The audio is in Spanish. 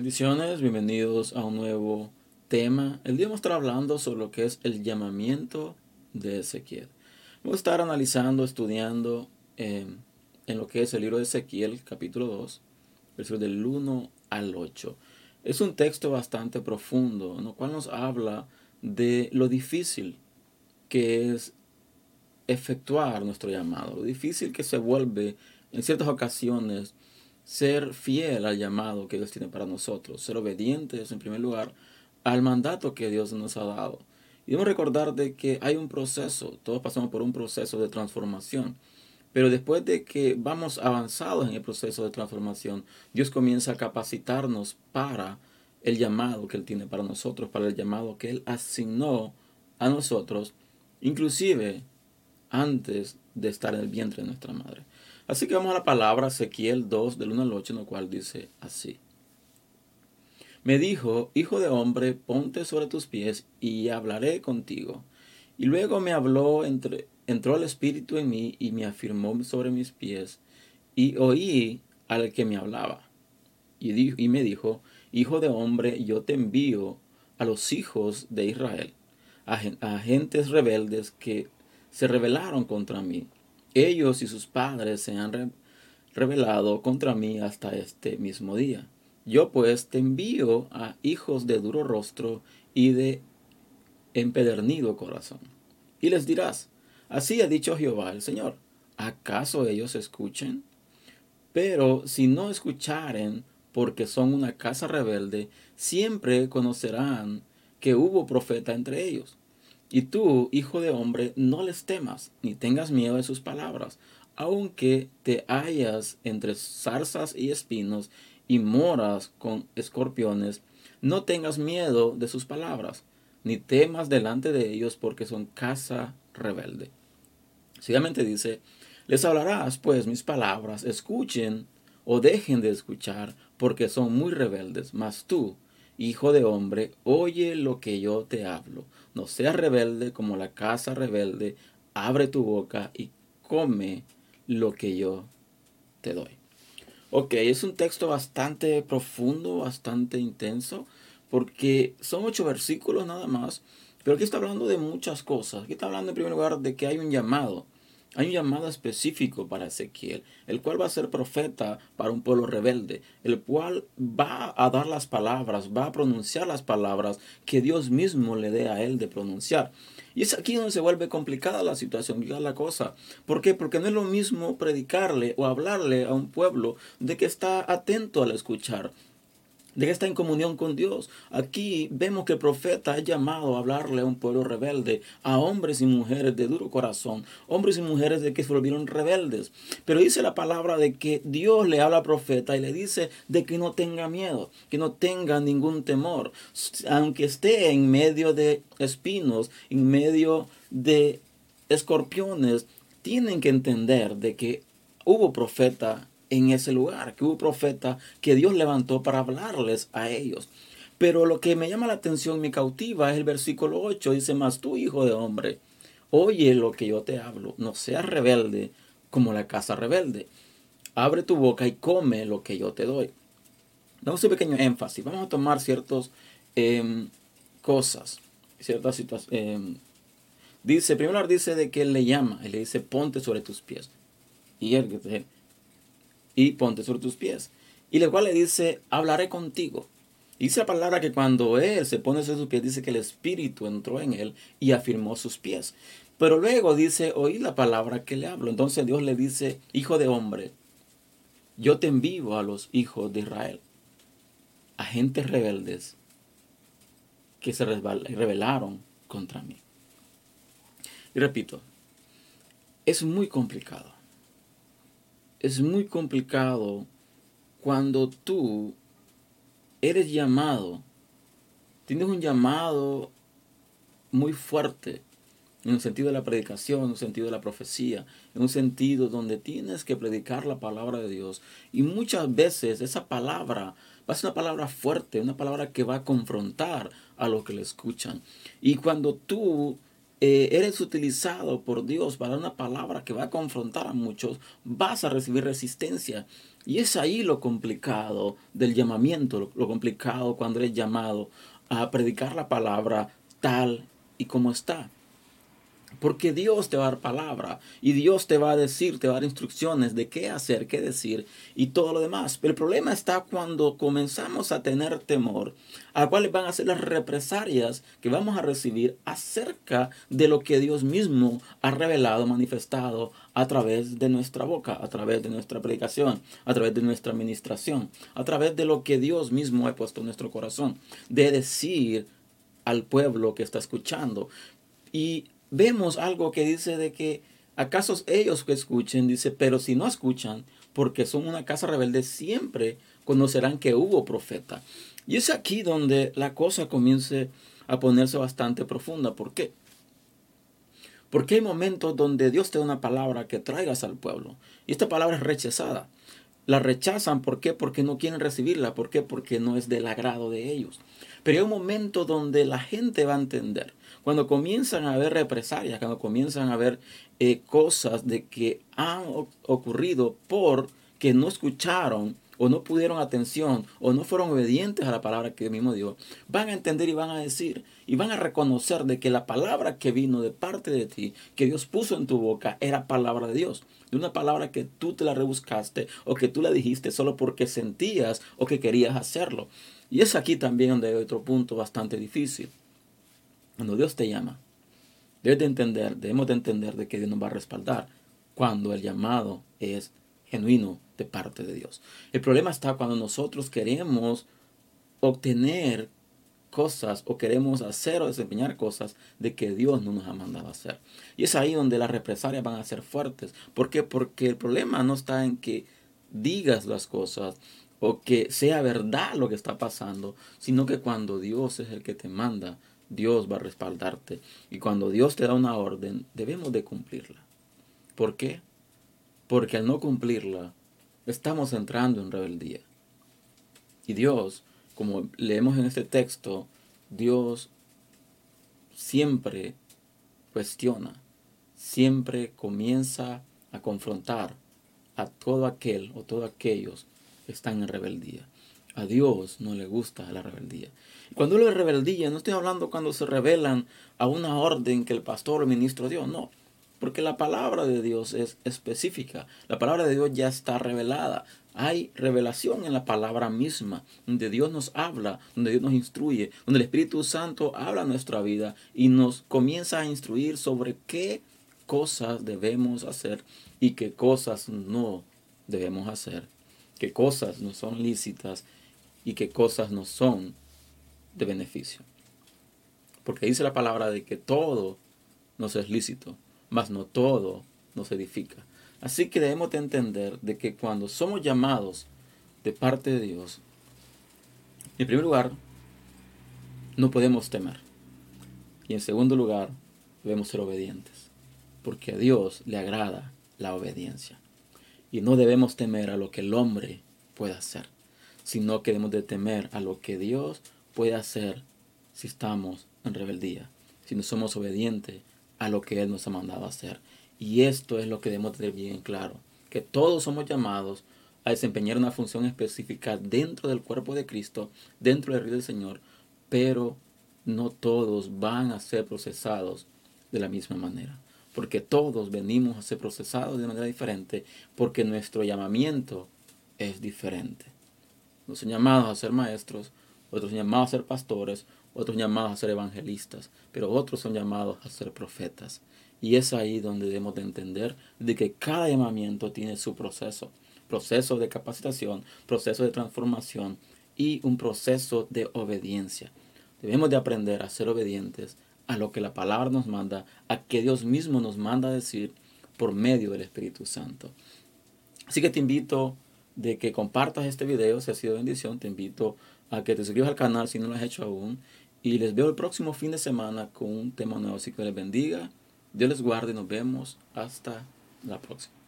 Bendiciones, bienvenidos a un nuevo tema. El día vamos a estar hablando sobre lo que es el llamamiento de Ezequiel. Vamos a estar analizando, estudiando eh, en lo que es el libro de Ezequiel, capítulo 2, versículos del 1 al 8. Es un texto bastante profundo, en el cual nos habla de lo difícil que es efectuar nuestro llamado, lo difícil que se vuelve en ciertas ocasiones ser fiel al llamado que Dios tiene para nosotros, ser obedientes en primer lugar al mandato que Dios nos ha dado. Y debemos recordar de que hay un proceso, todos pasamos por un proceso de transformación. Pero después de que vamos avanzados en el proceso de transformación, Dios comienza a capacitarnos para el llamado que Él tiene para nosotros, para el llamado que Él asignó a nosotros, inclusive antes de estar en el vientre de nuestra madre. Así que vamos a la palabra Ezequiel 2 del 1 al 8, en lo cual dice así. Me dijo, hijo de hombre, ponte sobre tus pies y hablaré contigo. Y luego me habló, entre, entró el Espíritu en mí y me afirmó sobre mis pies. Y oí al que me hablaba. Y, y me dijo, hijo de hombre, yo te envío a los hijos de Israel, a, a gentes rebeldes que se rebelaron contra mí ellos y sus padres se han rebelado contra mí hasta este mismo día. Yo pues te envío a hijos de duro rostro y de empedernido corazón. Y les dirás, así ha dicho Jehová el Señor, ¿acaso ellos escuchen? Pero si no escucharen, porque son una casa rebelde, siempre conocerán que hubo profeta entre ellos. Y tú, hijo de hombre, no les temas, ni tengas miedo de sus palabras, aunque te hallas entre zarzas y espinos y moras con escorpiones, no tengas miedo de sus palabras, ni temas delante de ellos, porque son casa rebelde. Siguiente dice, les hablarás pues mis palabras, escuchen o dejen de escuchar, porque son muy rebeldes, mas tú, Hijo de hombre, oye lo que yo te hablo. No seas rebelde como la casa rebelde. Abre tu boca y come lo que yo te doy. Ok, es un texto bastante profundo, bastante intenso, porque son ocho versículos nada más, pero aquí está hablando de muchas cosas. Aquí está hablando en primer lugar de que hay un llamado. Hay un llamado específico para Ezequiel, el cual va a ser profeta para un pueblo rebelde, el cual va a dar las palabras, va a pronunciar las palabras que Dios mismo le dé a él de pronunciar. Y es aquí donde se vuelve complicada la situación, la cosa. ¿Por qué? Porque no es lo mismo predicarle o hablarle a un pueblo de que está atento al escuchar de que está en comunión con Dios. Aquí vemos que el profeta ha llamado a hablarle a un pueblo rebelde, a hombres y mujeres de duro corazón, hombres y mujeres de que se volvieron rebeldes. Pero dice la palabra de que Dios le habla al profeta y le dice de que no tenga miedo, que no tenga ningún temor, aunque esté en medio de espinos, en medio de escorpiones, tienen que entender de que hubo profeta en ese lugar, que hubo profeta que Dios levantó para hablarles a ellos. Pero lo que me llama la atención, me cautiva, es el versículo 8. Dice, más tú, hijo de hombre, oye lo que yo te hablo, no seas rebelde como la casa rebelde. Abre tu boca y come lo que yo te doy. Damos un pequeño énfasis. Vamos a tomar ciertas em, cosas, ciertas situaciones. Em, dice, primero dice de que él le llama, él le dice, ponte sobre tus pies. Y él, y ponte sobre tus pies. Y luego le dice, hablaré contigo. dice la palabra que cuando él se pone sobre sus pies, dice que el Espíritu entró en él y afirmó sus pies. Pero luego dice, oí la palabra que le hablo. Entonces Dios le dice, hijo de hombre, yo te envío a los hijos de Israel, a gentes rebeldes que se rebelaron contra mí. Y repito, es muy complicado es muy complicado cuando tú eres llamado, tienes un llamado muy fuerte en un sentido de la predicación, en un sentido de la profecía, en un sentido donde tienes que predicar la palabra de Dios. Y muchas veces esa palabra va a ser una palabra fuerte, una palabra que va a confrontar a los que le escuchan. Y cuando tú eh, eres utilizado por Dios para una palabra que va a confrontar a muchos, vas a recibir resistencia. Y es ahí lo complicado del llamamiento, lo complicado cuando eres llamado a predicar la palabra tal y como está. Porque Dios te va a dar palabra y Dios te va a decir, te va a dar instrucciones de qué hacer, qué decir y todo lo demás. Pero el problema está cuando comenzamos a tener temor a cuáles van a ser las represalias que vamos a recibir acerca de lo que Dios mismo ha revelado, manifestado a través de nuestra boca, a través de nuestra predicación, a través de nuestra administración, a través de lo que Dios mismo ha puesto en nuestro corazón, de decir al pueblo que está escuchando. Y vemos algo que dice de que acaso ellos que escuchen, dice, pero si no escuchan, porque son una casa rebelde, siempre conocerán que hubo profeta. Y es aquí donde la cosa comienza a ponerse bastante profunda. ¿Por qué? Porque hay momentos donde Dios te da una palabra que traigas al pueblo. Y esta palabra es rechazada. La rechazan, ¿por qué? Porque no quieren recibirla. ¿Por qué? Porque no es del agrado de ellos. Pero hay un momento donde la gente va a entender cuando comienzan a haber represalias, cuando comienzan a haber eh, cosas de que han ocurrido porque no escucharon o no pudieron atención o no fueron obedientes a la palabra que mismo Dios, van a entender y van a decir y van a reconocer de que la palabra que vino de parte de ti, que Dios puso en tu boca, era palabra de Dios. De una palabra que tú te la rebuscaste o que tú la dijiste solo porque sentías o que querías hacerlo. Y es aquí también donde hay otro punto bastante difícil. Cuando Dios te llama, debes de entender, debemos de entender de que Dios nos va a respaldar cuando el llamado es genuino de parte de Dios. El problema está cuando nosotros queremos obtener cosas o queremos hacer o desempeñar cosas de que Dios no nos ha mandado hacer. Y es ahí donde las represalias van a ser fuertes. ¿Por qué? Porque el problema no está en que digas las cosas o que sea verdad lo que está pasando, sino que cuando Dios es el que te manda, Dios va a respaldarte. Y cuando Dios te da una orden, debemos de cumplirla. ¿Por qué? Porque al no cumplirla, estamos entrando en rebeldía. Y Dios, como leemos en este texto, Dios siempre cuestiona, siempre comienza a confrontar a todo aquel o todos aquellos que están en rebeldía. A Dios no le gusta la rebeldía. Cuando hablo de rebeldía, no estoy hablando cuando se rebelan a una orden que el pastor o el ministro dio, no. Porque la palabra de Dios es específica. La palabra de Dios ya está revelada. Hay revelación en la palabra misma, donde Dios nos habla, donde Dios nos instruye, donde el Espíritu Santo habla nuestra vida y nos comienza a instruir sobre qué cosas debemos hacer y qué cosas no debemos hacer, qué cosas no son lícitas y qué cosas no son de beneficio. Porque dice la palabra de que todo nos es lícito, mas no todo nos edifica. Así que debemos de entender de que cuando somos llamados de parte de Dios, en primer lugar, no podemos temer. Y en segundo lugar, debemos ser obedientes. Porque a Dios le agrada la obediencia. Y no debemos temer a lo que el hombre pueda hacer sino que debemos de temer a lo que Dios puede hacer si estamos en rebeldía, si no somos obedientes a lo que Él nos ha mandado hacer. Y esto es lo que debemos tener bien claro, que todos somos llamados a desempeñar una función específica dentro del cuerpo de Cristo, dentro del río del Señor, pero no todos van a ser procesados de la misma manera, porque todos venimos a ser procesados de manera diferente, porque nuestro llamamiento es diferente. Unos son llamados a ser maestros, otros son llamados a ser pastores, otros llamados a ser evangelistas, pero otros son llamados a ser profetas. Y es ahí donde debemos de entender de que cada llamamiento tiene su proceso. Proceso de capacitación, proceso de transformación y un proceso de obediencia. Debemos de aprender a ser obedientes a lo que la palabra nos manda, a que Dios mismo nos manda decir por medio del Espíritu Santo. Así que te invito de que compartas este video si ha sido bendición. Te invito a que te suscribas al canal si no lo has hecho aún. Y les veo el próximo fin de semana con un tema nuevo. Así que les bendiga. Dios les guarde y nos vemos hasta la próxima.